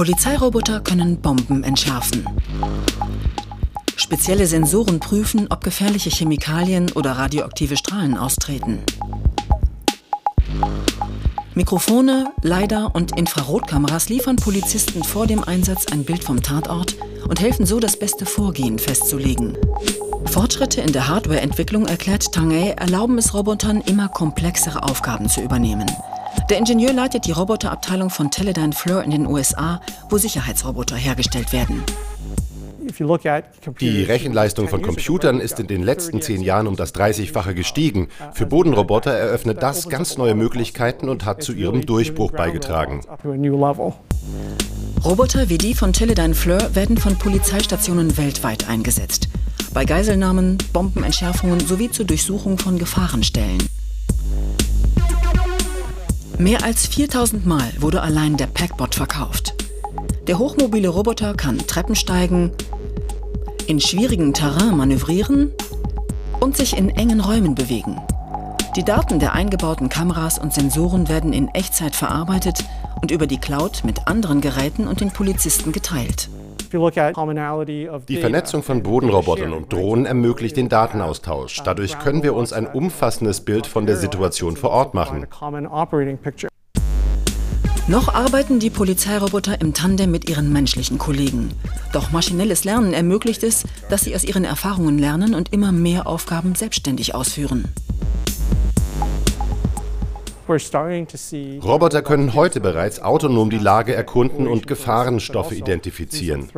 Polizeiroboter können Bomben entschärfen. Spezielle Sensoren prüfen, ob gefährliche Chemikalien oder radioaktive Strahlen austreten. Mikrofone, LiDAR und Infrarotkameras liefern Polizisten vor dem Einsatz ein Bild vom Tatort und helfen so, das beste Vorgehen festzulegen. Fortschritte in der Hardwareentwicklung, erklärt Tangay, erlauben es Robotern, immer komplexere Aufgaben zu übernehmen. Der Ingenieur leitet die Roboterabteilung von Teledyne Fleur in den USA, wo Sicherheitsroboter hergestellt werden. Die Rechenleistung von Computern ist in den letzten zehn Jahren um das 30-fache gestiegen. Für Bodenroboter eröffnet das ganz neue Möglichkeiten und hat zu ihrem Durchbruch beigetragen. Roboter wie die von Teledyne Fleur werden von Polizeistationen weltweit eingesetzt. Bei Geiselnahmen, Bombenentschärfungen sowie zur Durchsuchung von Gefahrenstellen. Mehr als 4000 Mal wurde allein der Packbot verkauft. Der hochmobile Roboter kann Treppen steigen, in schwierigen Terrain manövrieren und sich in engen Räumen bewegen. Die Daten der eingebauten Kameras und Sensoren werden in Echtzeit verarbeitet und über die Cloud mit anderen Geräten und den Polizisten geteilt. Die Vernetzung von Bodenrobotern und Drohnen ermöglicht den Datenaustausch. Dadurch können wir uns ein umfassendes Bild von der Situation vor Ort machen. Noch arbeiten die Polizeiroboter im Tandem mit ihren menschlichen Kollegen. Doch maschinelles Lernen ermöglicht es, dass sie aus ihren Erfahrungen lernen und immer mehr Aufgaben selbstständig ausführen. Roboter können heute bereits autonom die Lage erkunden und Gefahrenstoffe identifizieren.